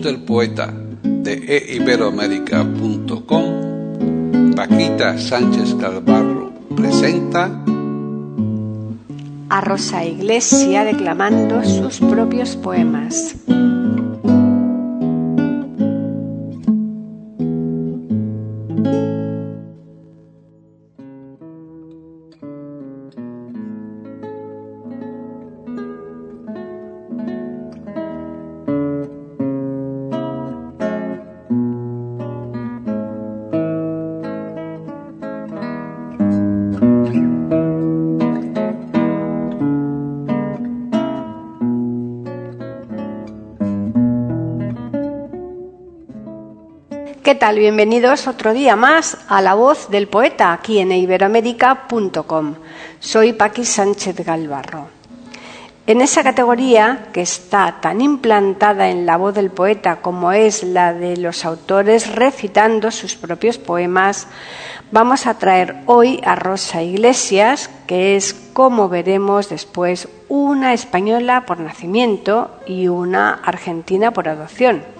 Del poeta de eiberoamérica.com, Paquita Sánchez Calvarro presenta a Rosa Iglesia declamando sus propios poemas. ¿Qué tal? Bienvenidos otro día más a La Voz del Poeta aquí en iberoamérica.com. Soy Paqui Sánchez Galvarro. En esa categoría que está tan implantada en la voz del poeta como es la de los autores recitando sus propios poemas, vamos a traer hoy a Rosa Iglesias, que es, como veremos después, una española por nacimiento y una argentina por adopción.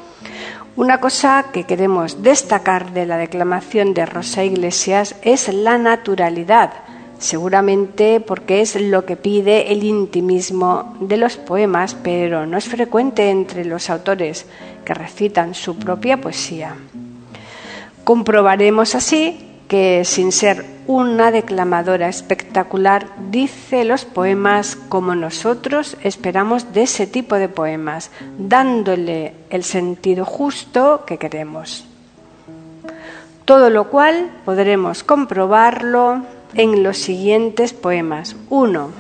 Una cosa que queremos destacar de la declamación de Rosa Iglesias es la naturalidad, seguramente porque es lo que pide el intimismo de los poemas, pero no es frecuente entre los autores que recitan su propia poesía. Comprobaremos así que sin ser una declamadora espectacular dice los poemas como nosotros esperamos de ese tipo de poemas, dándole el sentido justo que queremos. Todo lo cual podremos comprobarlo en los siguientes poemas. 1.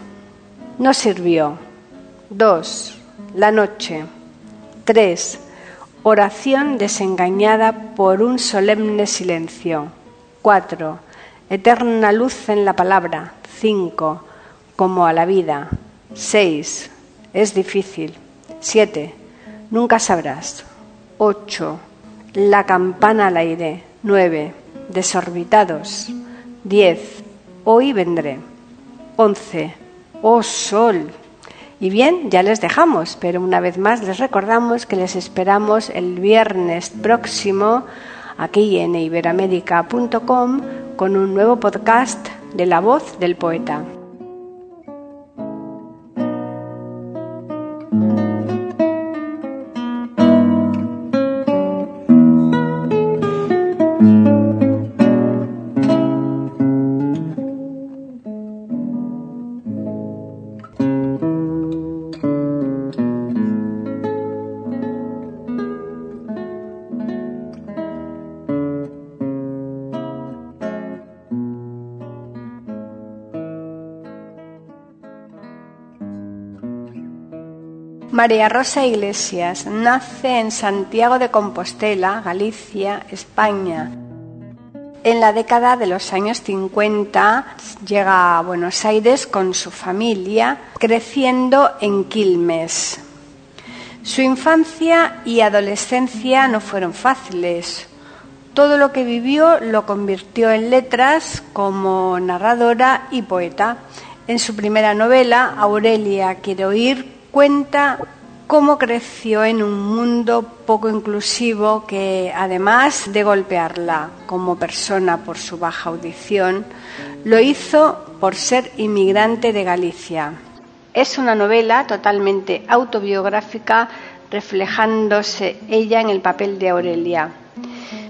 No sirvió. 2. La noche. 3. Oración desengañada por un solemne silencio. 4. Eterna luz en la palabra. 5. Como a la vida. 6. Es difícil. 7. Nunca sabrás. 8. La campana al aire. 9. Desorbitados. 10. Hoy vendré. 11. Oh sol. Y bien, ya les dejamos, pero una vez más les recordamos que les esperamos el viernes próximo aquí en iberamérica.com con un nuevo podcast de la voz del poeta. María Rosa Iglesias nace en Santiago de Compostela, Galicia, España. En la década de los años 50 llega a Buenos Aires con su familia, creciendo en Quilmes. Su infancia y adolescencia no fueron fáciles. Todo lo que vivió lo convirtió en letras como narradora y poeta. En su primera novela, Aurelia Quiero oír, cuenta cómo creció en un mundo poco inclusivo que, además de golpearla como persona por su baja audición, lo hizo por ser inmigrante de Galicia. Es una novela totalmente autobiográfica, reflejándose ella en el papel de Aurelia.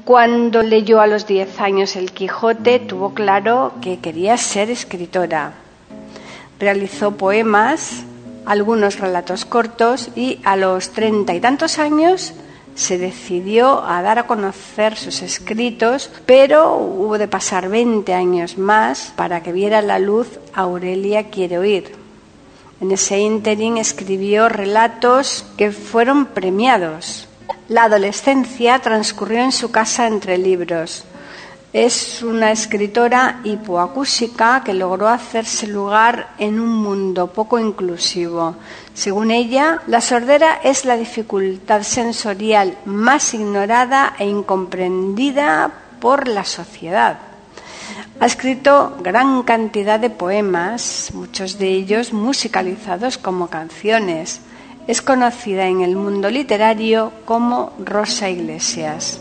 Cuando leyó a los 10 años El Quijote, tuvo claro que quería ser escritora. Realizó poemas, algunos relatos cortos y a los treinta y tantos años se decidió a dar a conocer sus escritos, pero hubo de pasar 20 años más para que viera la luz Aurelia quiere oír. En ese ínterin escribió relatos que fueron premiados. La adolescencia transcurrió en su casa entre libros. Es una escritora hipoacúsica que logró hacerse lugar en un mundo poco inclusivo. Según ella, la sordera es la dificultad sensorial más ignorada e incomprendida por la sociedad. Ha escrito gran cantidad de poemas, muchos de ellos musicalizados como canciones. Es conocida en el mundo literario como Rosa Iglesias.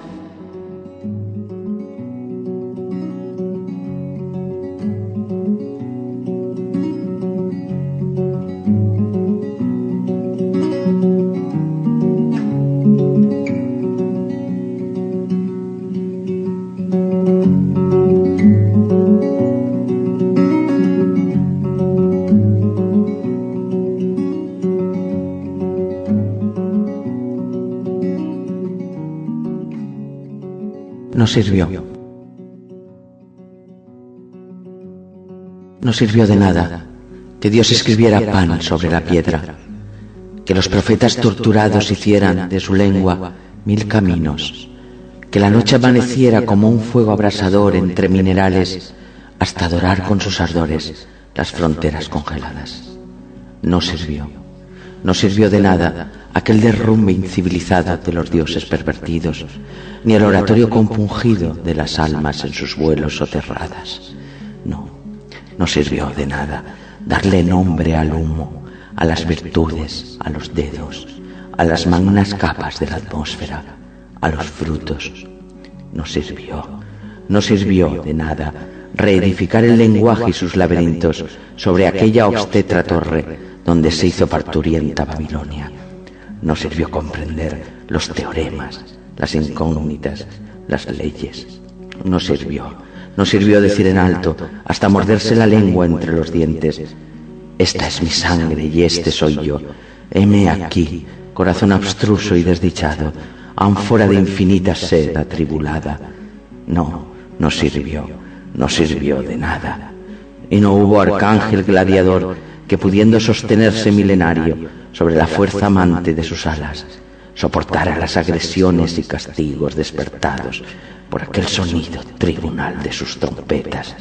sirvió. No sirvió de nada que Dios escribiera pan sobre la piedra, que los profetas torturados hicieran de su lengua mil caminos, que la noche amaneciera como un fuego abrasador entre minerales hasta adorar con sus ardores las fronteras congeladas. No sirvió. No sirvió de nada aquel derrumbe incivilizado de los dioses pervertidos, ni el oratorio compungido de las almas en sus vuelos soterradas. No, no sirvió de nada darle nombre al humo, a las virtudes, a los dedos, a las magnas capas de la atmósfera, a los frutos. No sirvió, no sirvió de nada reedificar el lenguaje y sus laberintos sobre aquella obstetra torre donde se hizo parturienta Babilonia. No sirvió comprender los teoremas, las incógnitas, las leyes. No sirvió. No sirvió decir en alto, hasta morderse la lengua entre los dientes, esta es mi sangre y este soy yo. Heme aquí, corazón abstruso y desdichado, ánfora de infinita sed atribulada. No, no sirvió, no sirvió de nada. Y no hubo arcángel gladiador que pudiendo sostenerse milenario sobre la fuerza amante de sus alas, soportara las agresiones y castigos despertados por aquel sonido tribunal de sus trompetas.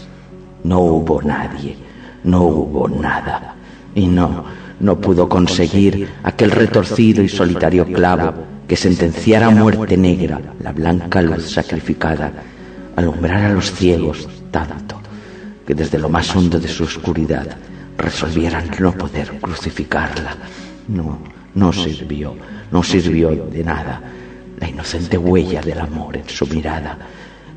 No hubo nadie, no hubo nada, y no, no pudo conseguir aquel retorcido y solitario clavo que sentenciara a muerte negra la blanca luz sacrificada, alumbrar a los ciegos tanto que desde lo más hondo de su oscuridad resolvieran no poder crucificarla. No, no sirvió, no sirvió de nada. La inocente huella del amor en su mirada,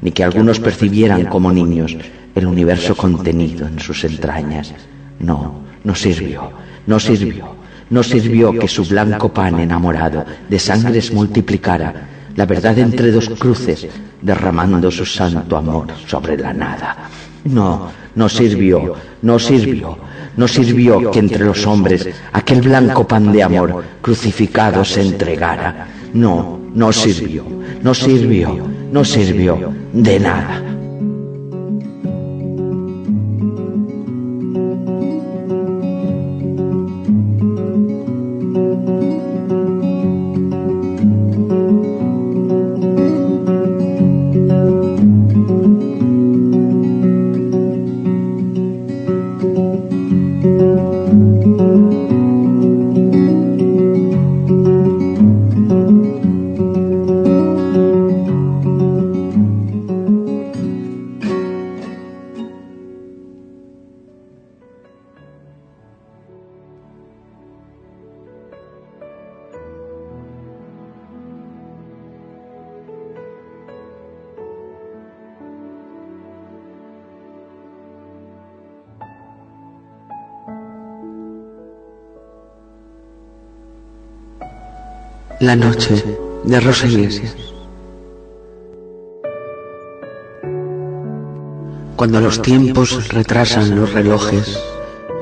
ni que algunos percibieran como niños el universo contenido en sus entrañas. No, no sirvió, no sirvió, no sirvió que su blanco pan enamorado de sangres multiplicara la verdad entre dos cruces, derramando su santo amor sobre la nada. No, no sirvió, no sirvió, no sirvió que entre los hombres aquel blanco pan de amor crucificado se entregara. No, no sirvió, no sirvió, no sirvió de nada. La noche de Rosa Iglesias. Cuando los tiempos retrasan los relojes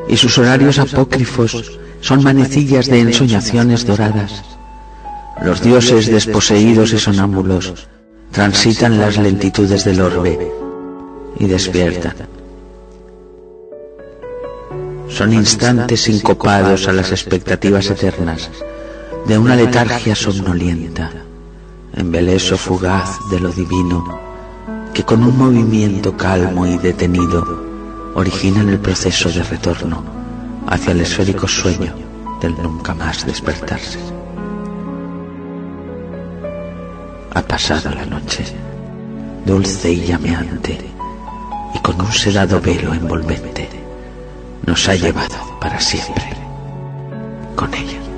y sus horarios apócrifos son manecillas de ensoñaciones doradas, los dioses desposeídos y sonámbulos transitan las lentitudes del orbe y despiertan. Son instantes sincopados a las expectativas eternas de una letargia somnolienta, embeleso fugaz de lo divino, que con un movimiento calmo y detenido originan el proceso de retorno hacia el esférico sueño del nunca más despertarse. Ha pasado la noche, dulce y llameante, y con un sedado velo envolvente, nos ha llevado para siempre con ella.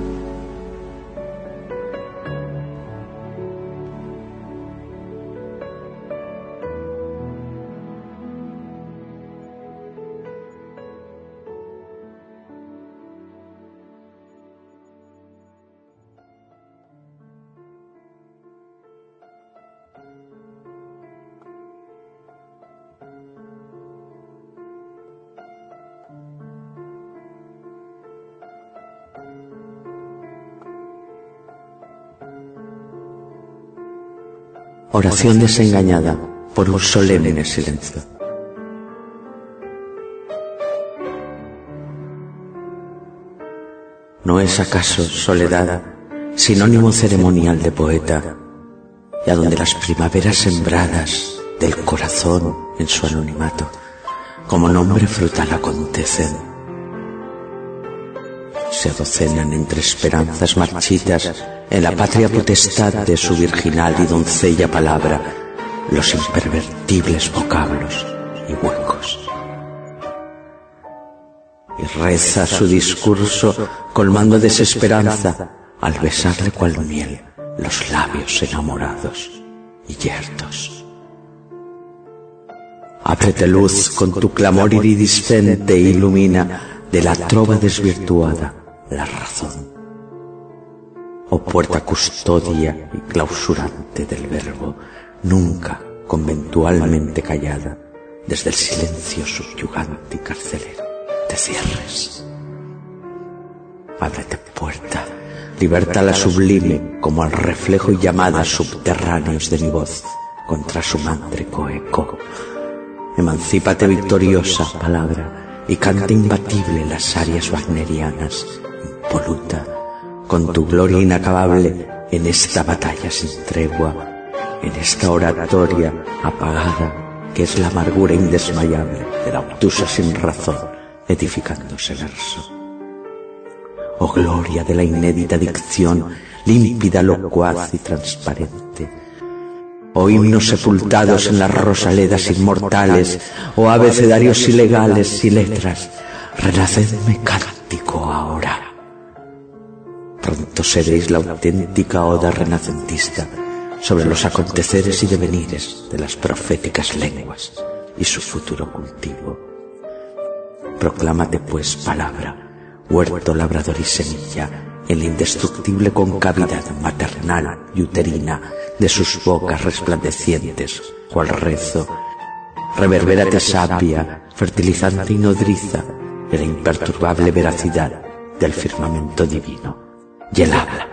Oración desengañada por un solemne silencio. ¿No es acaso soledad sinónimo ceremonial de poeta, y a donde las primaveras sembradas del corazón en su anonimato, como nombre frutal acontecen? Se docenan entre esperanzas marchitas en la patria potestad de su virginal y doncella palabra los impervertibles vocablos y huecos. Y reza su discurso colmando desesperanza al besarle cual miel los labios enamorados y yertos. Ábrete luz con tu clamor iridiscente e ilumina de la trova desvirtuada la razón oh puerta custodia y clausurante del verbo, nunca conventualmente callada, desde el silencio subyugante y carcelero, te cierres. Ábrete puerta, liberta la sublime como al reflejo y llamadas subterráneos de mi voz contra su mántrico eco. Emancípate victoriosa, palabra, y canta imbatible las arias wagnerianas, impoluta, con tu gloria inacabable en esta batalla sin tregua, en esta oratoria apagada que es la amargura indesmayable de la obtusa sin razón, edificándose verso. Oh gloria de la inédita dicción, límpida, locuaz y transparente. Oh himnos sepultados en las rosaledas inmortales, oh abecedarios ilegales y letras, renacedme cántico ahora. Pronto seréis la auténtica oda renacentista sobre los aconteceres y devenires de las proféticas lenguas y su futuro cultivo. Proclámate pues palabra, huerto labrador y semilla, en la indestructible concavidad maternal y uterina de sus bocas resplandecientes, cual rezo. Reverbérate sabia, fertilizante y nodriza de la imperturbable veracidad del firmamento divino y el habla.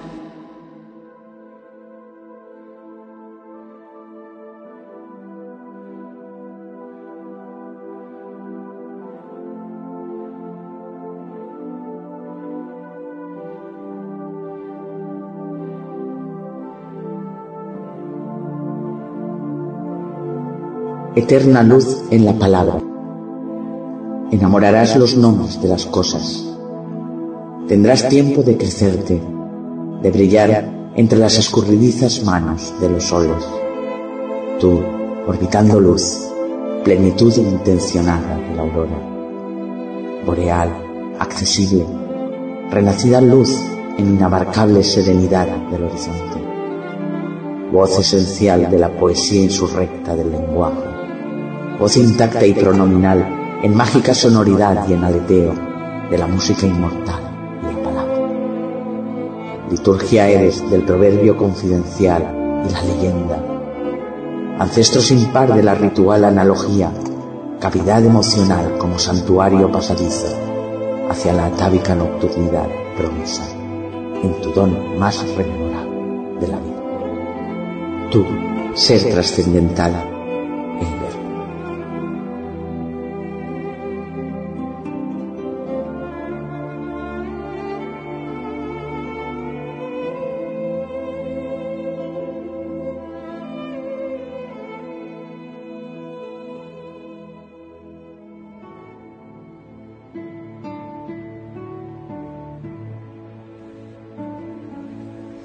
eterna luz en la palabra. Enamorarás los nombres de las cosas. tendrás tiempo de crecerte, de brillar entre las escurridizas manos de los soles. Tú, orbitando luz, plenitud intencionada de la aurora. Boreal, accesible, renacida luz en inabarcable serenidad del horizonte. Voz esencial de la poesía insurrecta del lenguaje. Voz intacta y pronominal en mágica sonoridad y en aleteo de la música inmortal y la palabra. Liturgia eres del proverbio confidencial y la leyenda ancestro sin par de la ritual analogía, cavidad emocional como santuario pasadizo, hacia la atávica nocturnidad promesa, en tu don más rememorable de la vida. Tú, ser trascendental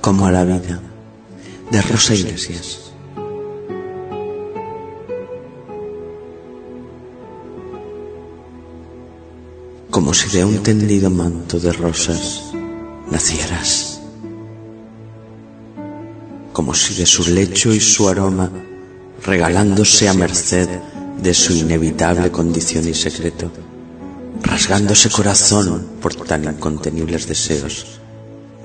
como a la vida, de Rosa Iglesias. Como si de un tendido manto de rosas nacieras, como si de su lecho y su aroma, regalándose a merced de su inevitable condición y secreto, rasgándose corazón por tan incontenibles deseos,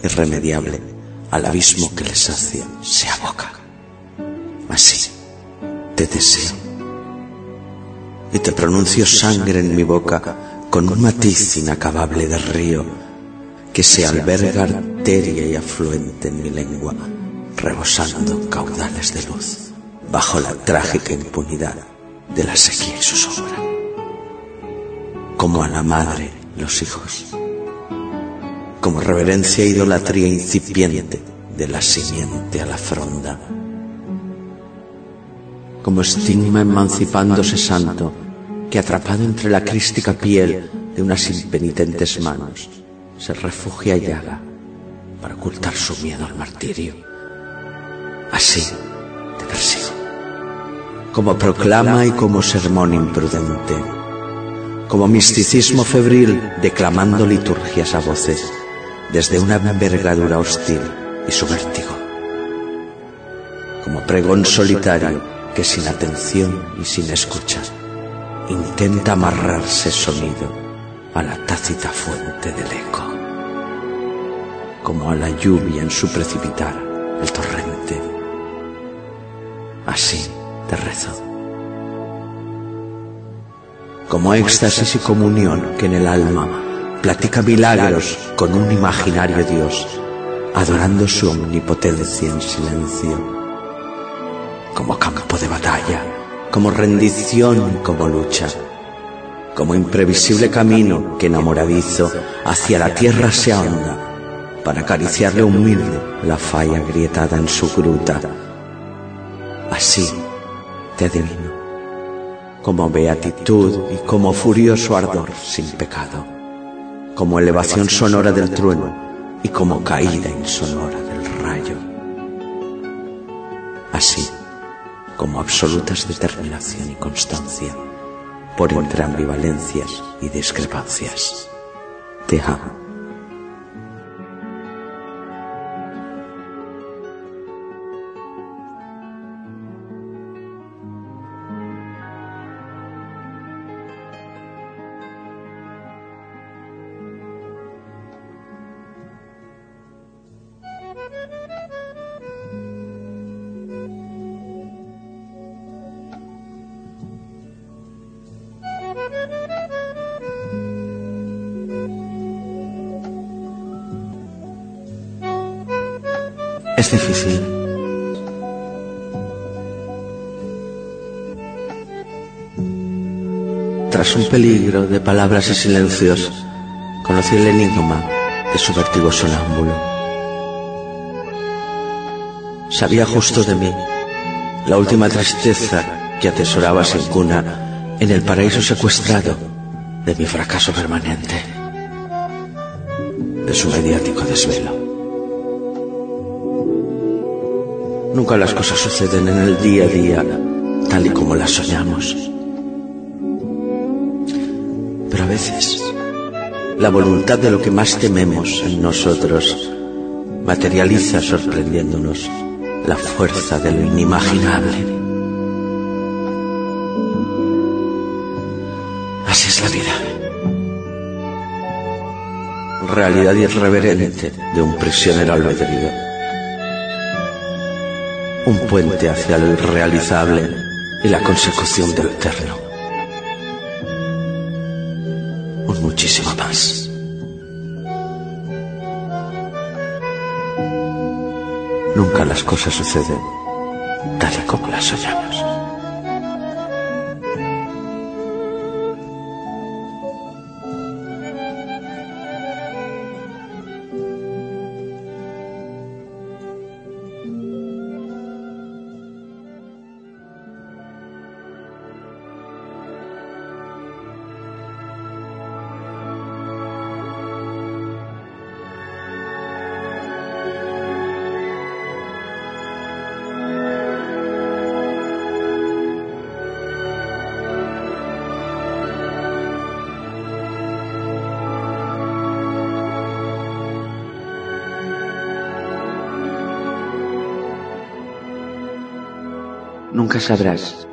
irremediable al abismo que le sacia, se aboca. Así te deseo. Y te pronuncio sangre en mi boca con un matiz inacabable de río que se alberga arteria y afluente en mi lengua, rebosando caudales de luz bajo la trágica impunidad de la sequía y su sombra. Como a la madre los hijos como reverencia e idolatría incipiente de la simiente a la fronda. Como estigma emancipándose santo que atrapado entre la crística piel de unas impenitentes manos se refugia y llaga para ocultar su miedo al martirio. Así te persigo. Como proclama y como sermón imprudente. Como misticismo febril declamando liturgias a voces desde una envergadura hostil y su vértigo, como pregón solitario que sin atención y sin escucha intenta amarrarse sonido a la tácita fuente del eco, como a la lluvia en su precipitar el torrente. Así te rezo. Como éxtasis y comunión que en el alma platica milagros con un imaginario Dios, adorando su omnipotencia en silencio, como campo de batalla, como rendición como lucha, como imprevisible camino que enamoradizo hacia la tierra se ahonda para acariciarle humilde la falla agrietada en su gruta. Así te adivino, como beatitud y como furioso ardor sin pecado como elevación sonora del trueno y como caída insonora del rayo. Así como absolutas determinación y constancia por entre ambivalencias y discrepancias. Te amo. Es difícil. Tras un peligro de palabras y silencios, conocí el enigma de su vértigo sonámbulo. Sabía justo de mí la última tristeza que atesoraba sin cuna en el paraíso secuestrado de mi fracaso permanente. de su mediático desvelo. Nunca las cosas suceden en el día a día tal y como las soñamos. Pero a veces la voluntad de lo que más tememos en nosotros materializa sorprendiéndonos la fuerza de lo inimaginable. Así es la vida. Realidad irreverente de un prisionero albedrío. Un puente hacia lo irrealizable y la consecución del eterno. Un muchísimo más. Nunca las cosas suceden tal y como las soñamos. Nunca sabrás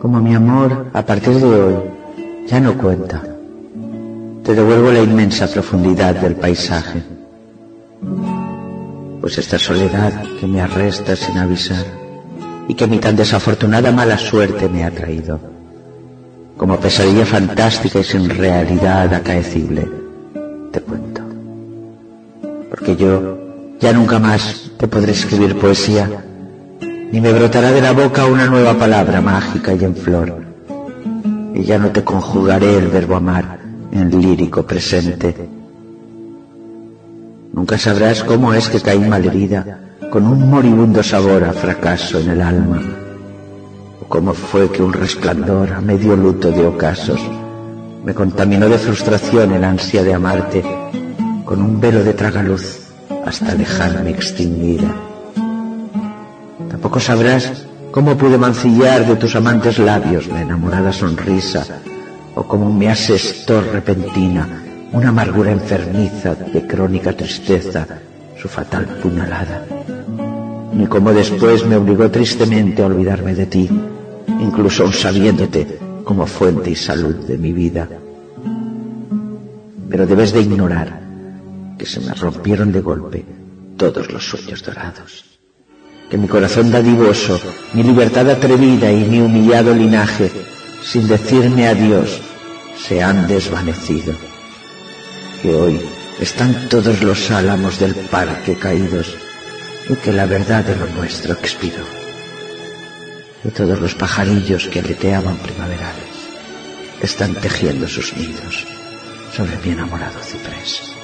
como mi amor a partir de hoy ya no cuenta. Te devuelvo la inmensa profundidad del paisaje. Pues esta soledad que me arresta sin avisar y que mi tan desafortunada mala suerte me ha traído, como pesadilla fantástica y sin realidad acaecible, te cuento. Porque yo ya nunca más te podré escribir poesía, ni me brotará de la boca una nueva palabra mágica y en flor. Y ya no te conjugaré el verbo amar en lírico presente. Nunca sabrás cómo es que caí malherida, con un moribundo sabor a fracaso en el alma, o cómo fue que un resplandor a medio luto de ocasos me contaminó de frustración el ansia de amarte con un velo de tragaluz hasta dejarme extinguida. Tampoco sabrás cómo pude mancillar de tus amantes labios la enamorada sonrisa, o cómo me asestó repentina una amargura enfermiza de crónica tristeza su fatal puñalada, ni cómo después me obligó tristemente a olvidarme de ti, incluso sabiéndote como fuente y salud de mi vida. Pero debes de ignorar que se me rompieron de golpe todos los sueños dorados, que mi corazón dadivoso, mi libertad atrevida y mi humillado linaje, sin decirme adiós, se han desvanecido, que hoy están todos los álamos del parque caídos y que la verdad de lo nuestro expiró, y todos los pajarillos que aleteaban primaverales están tejiendo sus nidos sobre mi enamorado ciprés.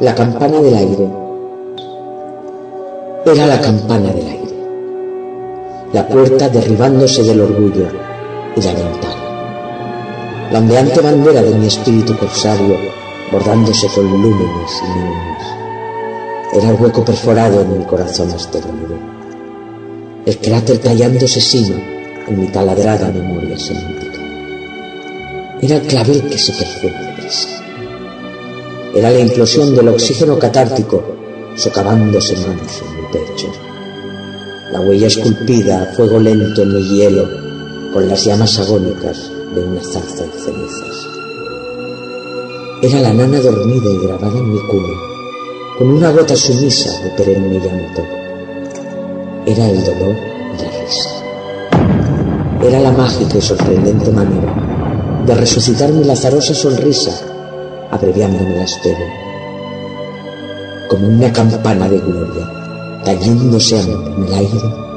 La campana del aire. Era la campana del aire. La puerta derribándose del orgullo y la ventana. La ondeante bandera de mi espíritu corsario bordándose con lúmenes y lúmenes. Era el hueco perforado en mi corazón asteroide. El cráter tallándose sino en mi taladrada memoria semántica. Era el clavel que se perfuma deprisa era la implosión del oxígeno catártico socavándose manos en mi pecho. La huella esculpida a fuego lento en el hielo, con las llamas agónicas de una zarza de cenizas. Era la nana dormida y grabada en mi culo, con una gota sumisa de perenne llanto. Era el dolor y la risa. Era la mágica y sorprendente manera de resucitar mi lazarosa sonrisa, abreviándome la espera. Como una campana de gloria, cayéndose en el aire,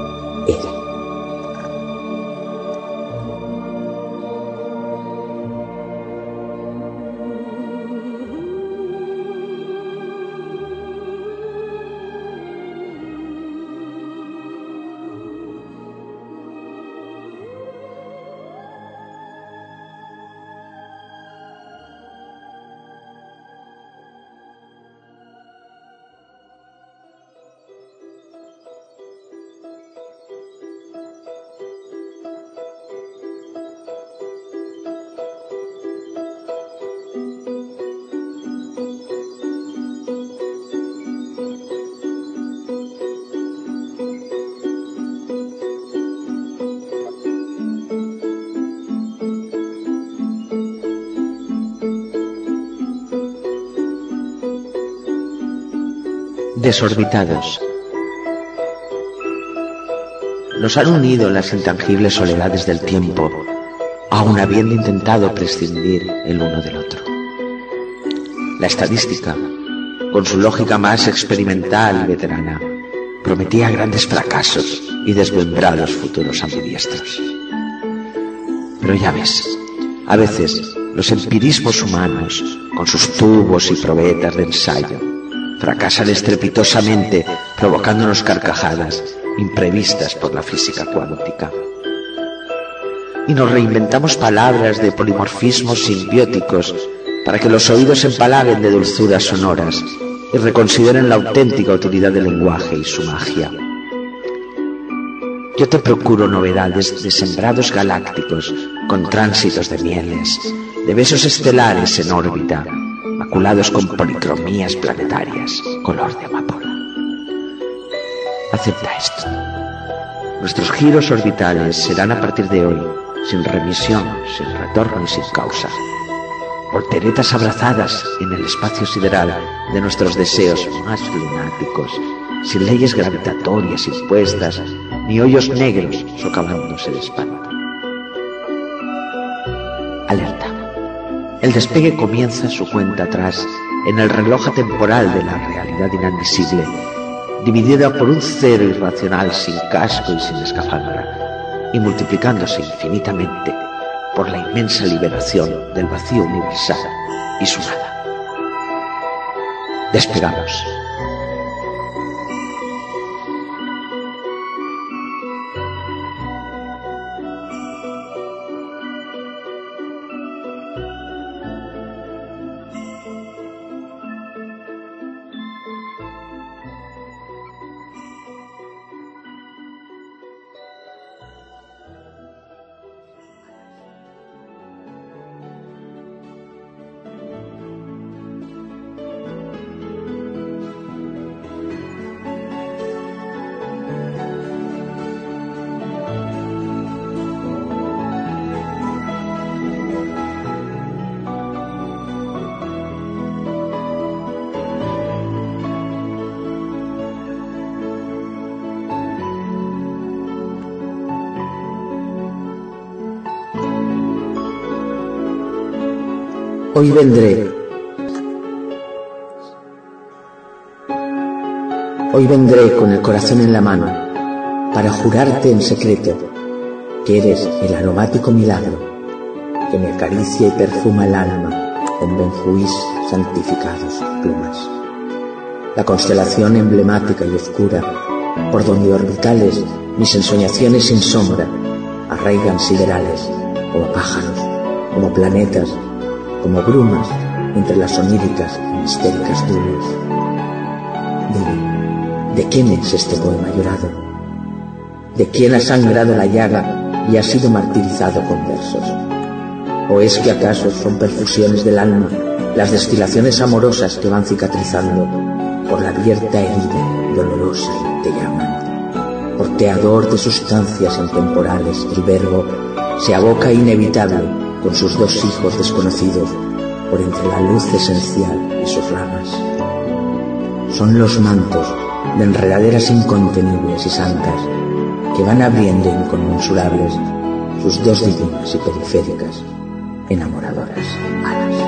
desorbitados. Nos han unido las intangibles soledades del tiempo, aun habiendo intentado prescindir el uno del otro. La estadística, con su lógica más experimental y veterana, prometía grandes fracasos y desmembrados futuros ambidiestros. Pero ya ves, a veces los empirismos humanos, con sus tubos y probetas de ensayo, fracasan estrepitosamente, provocándonos carcajadas imprevistas por la física cuántica. Y nos reinventamos palabras de polimorfismos simbióticos para que los oídos empalaguen de dulzuras sonoras y reconsideren la auténtica utilidad del lenguaje y su magia. Yo te procuro novedades de sembrados galácticos con tránsitos de mieles, de besos estelares en órbita, con policromías planetarias, color de amapola. Acepta esto. Nuestros giros orbitales serán a partir de hoy, sin remisión, sin retorno y sin causa. Volteretas abrazadas en el espacio sideral de nuestros deseos más lunáticos, sin leyes gravitatorias impuestas, ni hoyos negros socavándose de espanto. Alerta. El despegue comienza su cuenta atrás en el reloj temporal de la realidad inadmisible, dividida por un cero irracional sin casco y sin escafandra, y multiplicándose infinitamente por la inmensa liberación del vacío universal y su nada. Despegamos. Hoy vendré. Hoy vendré con el corazón en la mano para jurarte en secreto que eres el aromático milagro que me acaricia y perfuma el alma con benjuís santificados plumas. La constelación emblemática y oscura por donde orbitales mis ensoñaciones sin sombra arraigan siderales como pájaros, como planetas como brumas entre las oníricas y mistéricas nubes. Dime, ¿de quién es este poema llorado? ¿De quién ha sangrado la llaga y ha sido martirizado con versos? ¿O es que acaso son perfusiones del alma las destilaciones amorosas que van cicatrizando por la abierta herida dolorosa te llaman. Porteador de sustancias intemporales, el verbo se aboca inevitable con sus dos hijos desconocidos por entre la luz esencial y sus ramas. Son los mantos de enredaderas incontenibles y santas que van abriendo inconmensurables sus dos divinas y periféricas enamoradoras.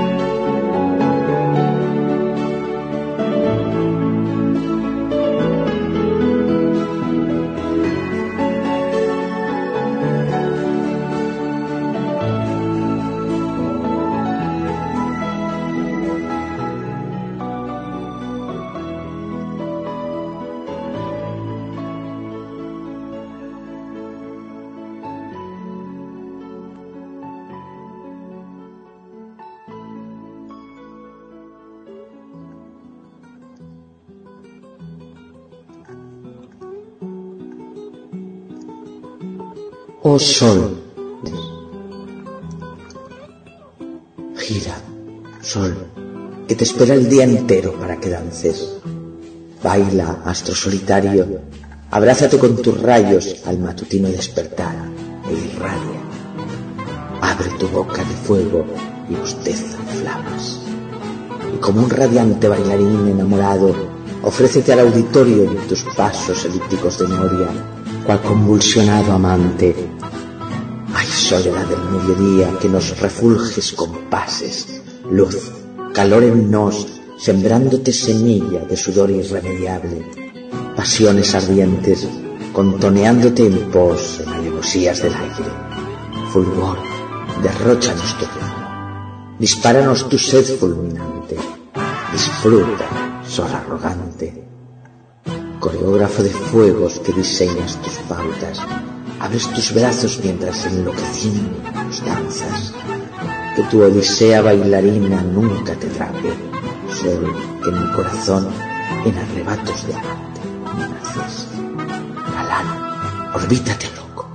Sol, gira, sol, que te espera el día entero para que dances. Baila, astro solitario, abrázate con tus rayos al matutino despertar e irradia. Abre tu boca de fuego y bosteza de flamas. Y como un radiante bailarín enamorado, ofrécete al auditorio en tus pasos elípticos de noria cual convulsionado amante. Soledad del mediodía, que nos refulges con pases, luz, calor en nos, sembrándote semilla de sudor irremediable, pasiones ardientes, contoneándote en pos en alevosías del aire. Fulgor, derróchanos tu ritmo, dispáranos tu sed fulminante, disfruta, sol arrogante, coreógrafo de fuegos que diseñas tus pautas, abres tus brazos mientras enloqueciendo danzas, que tu odisea bailarina nunca te trape, solo que en mi corazón en arrebatos de amante naces. Galán, orbítate loco,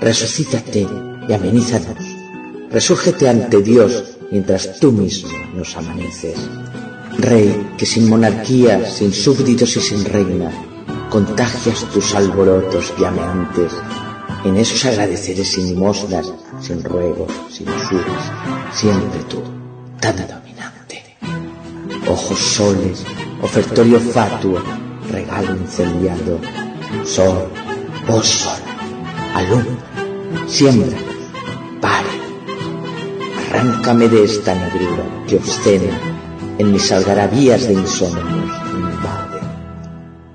resucítate y amenízanos, resúrgete ante Dios mientras tú mismo nos amaneces. Rey que sin monarquía, sin súbditos y sin reina, contagias tus alborotos llameantes en esos agradeceres sin limosnas, sin ruegos, sin usuras, siempre tú, tan dominante. Ojos soles, ofertorio fatuo, regalo incendiado, sol, oh sol, alumbra, siembra, pare, arráncame de esta negrura que obscena en mis algarabías de insomnios.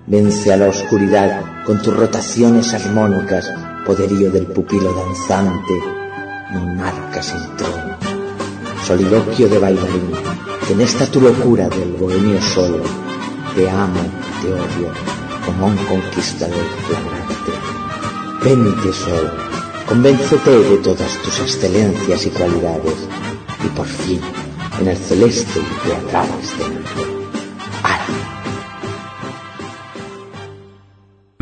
Vence a la oscuridad con tus rotaciones armónicas, poderío del pupilo danzante, monarca sin trono. Soliloquio de bailarín, en esta tu locura del bohemio solo, te amo, te odio, como un conquistador flagrante. Vente sol, convéncete de todas tus excelencias y cualidades, y por fin en el celeste y teatral escenario.